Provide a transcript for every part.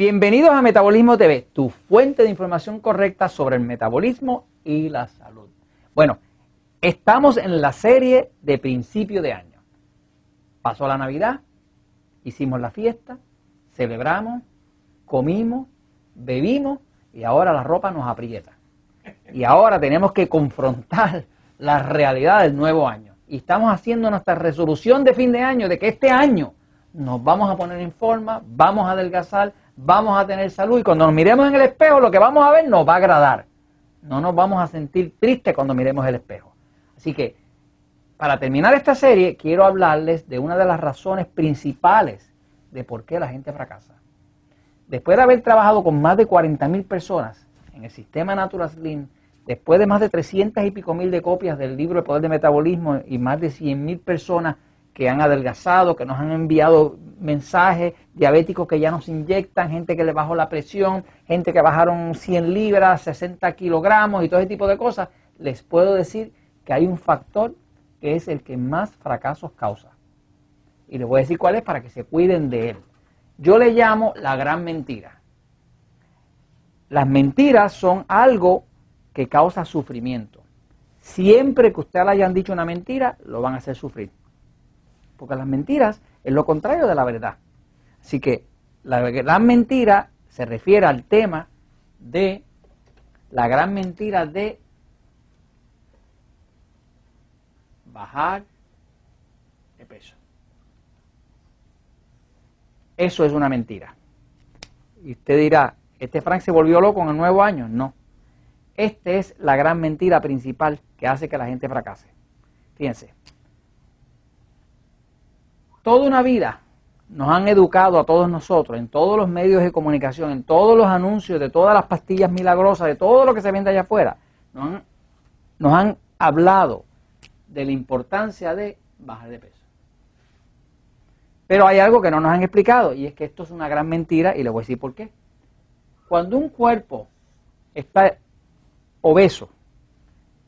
Bienvenidos a Metabolismo TV, tu fuente de información correcta sobre el metabolismo y la salud. Bueno, estamos en la serie de principio de año. Pasó la Navidad, hicimos la fiesta, celebramos, comimos, bebimos y ahora la ropa nos aprieta. Y ahora tenemos que confrontar la realidad del nuevo año. Y estamos haciendo nuestra resolución de fin de año de que este año nos vamos a poner en forma, vamos a adelgazar, vamos a tener salud y cuando nos miremos en el espejo lo que vamos a ver nos va a agradar. No nos vamos a sentir tristes cuando miremos el espejo. Así que, para terminar esta serie, quiero hablarles de una de las razones principales de por qué la gente fracasa. Después de haber trabajado con más de 40.000 personas en el sistema Natural Slim, después de más de 300 y pico mil de copias del libro El Poder de Metabolismo y más de 100.000 personas que han adelgazado, que nos han enviado mensajes, diabéticos que ya nos inyectan, gente que le bajó la presión, gente que bajaron 100 libras, 60 kilogramos y todo ese tipo de cosas, les puedo decir que hay un factor que es el que más fracasos causa. Y les voy a decir cuál es para que se cuiden de él. Yo le llamo la gran mentira. Las mentiras son algo que causa sufrimiento. Siempre que usted le hayan dicho una mentira, lo van a hacer sufrir. Porque las mentiras es lo contrario de la verdad. Así que la gran mentira se refiere al tema de la gran mentira de bajar de peso. Eso es una mentira. Y usted dirá, ¿este Frank se volvió loco en el nuevo año? No. Esta es la gran mentira principal que hace que la gente fracase. Fíjense, toda una vida nos han educado a todos nosotros, en todos los medios de comunicación, en todos los anuncios de todas las pastillas milagrosas, de todo lo que se vende allá afuera, nos han, nos han hablado de la importancia de bajar de peso. Pero hay algo que no nos han explicado y es que esto es una gran mentira y le voy a decir por qué. Cuando un cuerpo está obeso,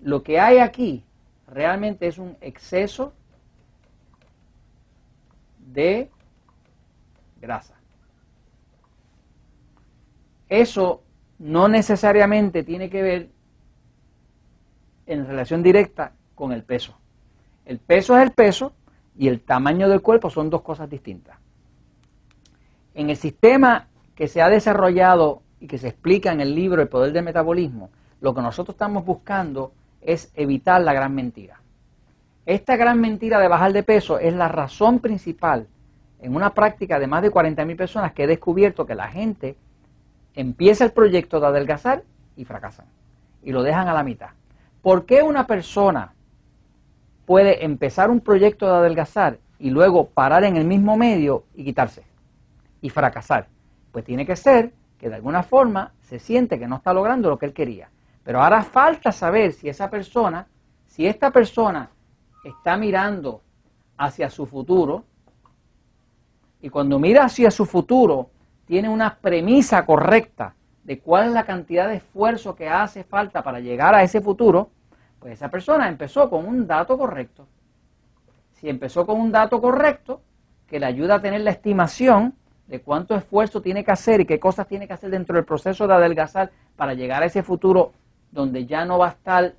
lo que hay aquí realmente es un exceso de grasa. Eso no necesariamente tiene que ver en relación directa con el peso. El peso es el peso y el tamaño del cuerpo son dos cosas distintas. En el sistema que se ha desarrollado y que se explica en el libro El Poder del Metabolismo, lo que nosotros estamos buscando es evitar la gran mentira. Esta gran mentira de bajar de peso es la razón principal en una práctica de más de 40.000 personas que he descubierto que la gente empieza el proyecto de adelgazar y fracasan y lo dejan a la mitad. ¿Por qué una persona puede empezar un proyecto de adelgazar y luego parar en el mismo medio y quitarse y fracasar? Pues tiene que ser que de alguna forma se siente que no está logrando lo que él quería. Pero ahora falta saber si esa persona, si esta persona está mirando hacia su futuro y cuando mira hacia su futuro tiene una premisa correcta de cuál es la cantidad de esfuerzo que hace falta para llegar a ese futuro, pues esa persona empezó con un dato correcto. Si empezó con un dato correcto, que le ayuda a tener la estimación de cuánto esfuerzo tiene que hacer y qué cosas tiene que hacer dentro del proceso de adelgazar para llegar a ese futuro donde ya no va a estar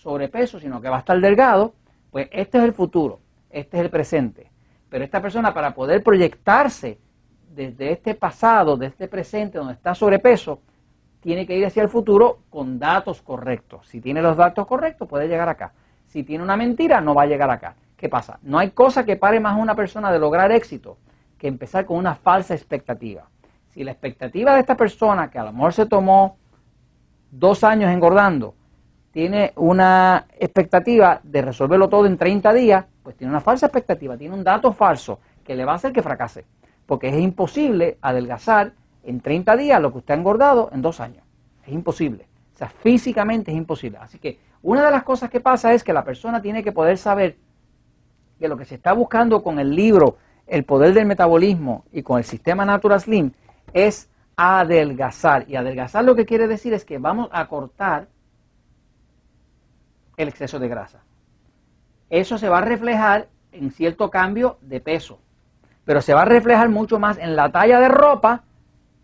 sobrepeso, sino que va a estar delgado, pues este es el futuro, este es el presente. Pero esta persona para poder proyectarse desde este pasado, de este presente donde está sobrepeso, tiene que ir hacia el futuro con datos correctos. Si tiene los datos correctos, puede llegar acá. Si tiene una mentira, no va a llegar acá. ¿Qué pasa? No hay cosa que pare más a una persona de lograr éxito que empezar con una falsa expectativa. Si la expectativa de esta persona, que a lo mejor se tomó dos años engordando, tiene una expectativa de resolverlo todo en 30 días, pues tiene una falsa expectativa, tiene un dato falso que le va a hacer que fracase. Porque es imposible adelgazar en 30 días lo que usted ha engordado en dos años. Es imposible. O sea, físicamente es imposible. Así que una de las cosas que pasa es que la persona tiene que poder saber que lo que se está buscando con el libro El poder del metabolismo y con el sistema Natural Slim es adelgazar. Y adelgazar lo que quiere decir es que vamos a cortar el exceso de grasa. Eso se va a reflejar en cierto cambio de peso, pero se va a reflejar mucho más en la talla de ropa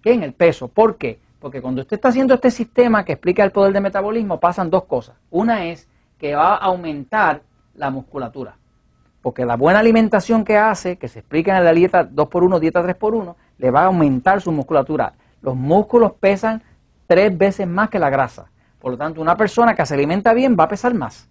que en el peso. ¿Por qué? Porque cuando usted está haciendo este sistema que explica el poder de metabolismo, pasan dos cosas. Una es que va a aumentar la musculatura. Porque la buena alimentación que hace, que se explica en la dieta 2x1, dieta 3x1, le va a aumentar su musculatura. Los músculos pesan tres veces más que la grasa. Por lo tanto, una persona que se alimenta bien va a pesar más.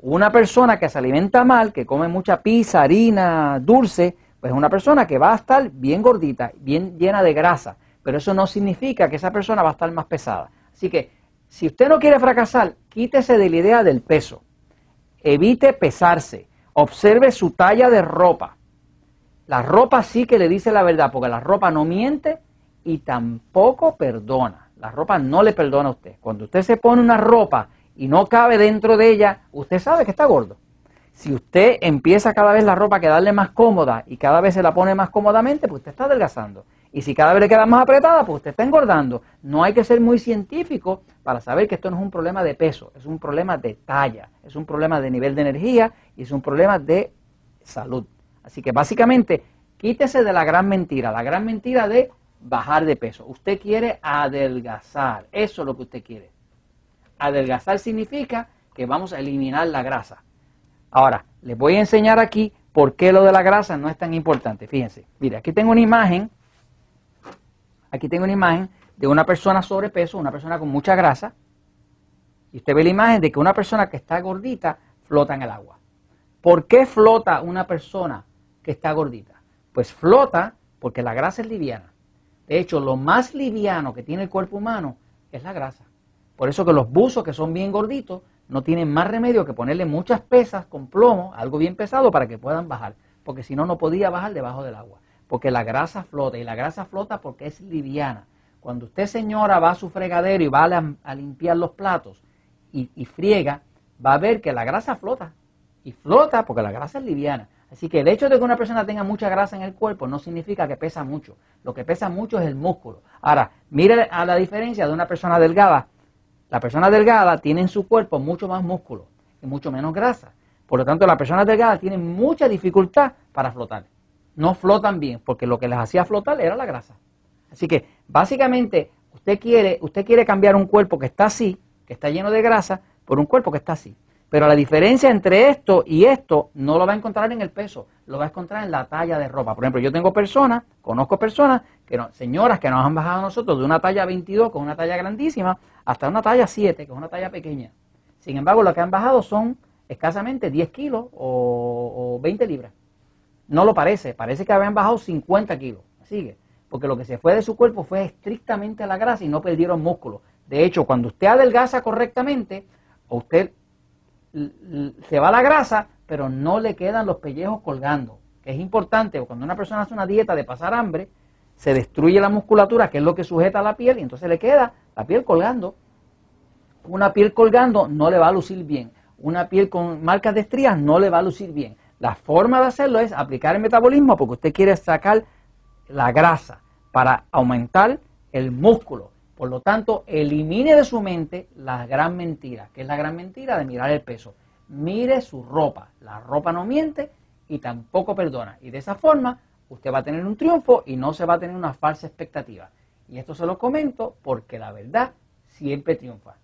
Una persona que se alimenta mal, que come mucha pizza, harina, dulce, pues es una persona que va a estar bien gordita, bien llena de grasa. Pero eso no significa que esa persona va a estar más pesada. Así que, si usted no quiere fracasar, quítese de la idea del peso. Evite pesarse. Observe su talla de ropa. La ropa sí que le dice la verdad, porque la ropa no miente y tampoco perdona. La ropa no le perdona a usted. Cuando usted se pone una ropa y no cabe dentro de ella, usted sabe que está gordo. Si usted empieza cada vez la ropa a quedarle más cómoda y cada vez se la pone más cómodamente, pues usted está adelgazando. Y si cada vez le queda más apretada, pues usted está engordando. No hay que ser muy científico para saber que esto no es un problema de peso, es un problema de talla, es un problema de nivel de energía y es un problema de salud. Así que básicamente, quítese de la gran mentira, la gran mentira de bajar de peso. Usted quiere adelgazar, eso es lo que usted quiere. Adelgazar significa que vamos a eliminar la grasa. Ahora, les voy a enseñar aquí por qué lo de la grasa no es tan importante. Fíjense, mire, aquí tengo una imagen, aquí tengo una imagen de una persona sobrepeso, una persona con mucha grasa, y usted ve la imagen de que una persona que está gordita flota en el agua. ¿Por qué flota una persona que está gordita? Pues flota porque la grasa es liviana. De hecho, lo más liviano que tiene el cuerpo humano es la grasa. Por eso que los buzos que son bien gorditos no tienen más remedio que ponerle muchas pesas con plomo, algo bien pesado, para que puedan bajar. Porque si no, no podía bajar debajo del agua. Porque la grasa flota y la grasa flota porque es liviana. Cuando usted, señora, va a su fregadero y va a, limpiar los platos y, y friega, va a ver que la grasa flota. Y flota porque la grasa es liviana. Así que el hecho de que una persona tenga mucha grasa en el cuerpo no significa que pesa mucho. Lo que pesa mucho es el músculo. Ahora, mire a la diferencia de una persona delgada. La persona delgada tiene en su cuerpo mucho más músculo y mucho menos grasa. Por lo tanto, las personas delgadas tienen mucha dificultad para flotar. No flotan bien, porque lo que les hacía flotar era la grasa. Así que, básicamente, usted quiere, usted quiere cambiar un cuerpo que está así, que está lleno de grasa, por un cuerpo que está así. Pero la diferencia entre esto y esto no lo va a encontrar en el peso, lo va a encontrar en la talla de ropa. Por ejemplo, yo tengo personas, conozco personas, que no, señoras que nos han bajado a nosotros de una talla 22, con una talla grandísima, hasta una talla 7, que es una talla pequeña. Sin embargo, lo que han bajado son escasamente 10 kilos o, 20 libras. No lo parece, parece que habían bajado 50 kilos. Sigue, porque lo que se fue de su cuerpo fue estrictamente la grasa y no perdieron músculo. De hecho, cuando usted adelgaza correctamente, usted se va la grasa, pero no le quedan los pellejos colgando, que es importante, cuando una persona hace una dieta de pasar hambre, se destruye la musculatura, que es lo que sujeta la piel, y entonces le queda la piel colgando. Una piel colgando no le va a lucir bien. Una piel con marcas de estrías no le va a lucir bien. La forma de hacerlo es aplicar el metabolismo porque usted quiere sacar la grasa para aumentar el músculo. Por lo tanto, elimine de su mente la gran mentira, que es la gran mentira de mirar el peso. Mire su ropa. La ropa no miente y tampoco perdona. Y de esa forma, usted va a tener un triunfo y no se va a tener una falsa expectativa. Y esto se lo comento porque la verdad siempre triunfa.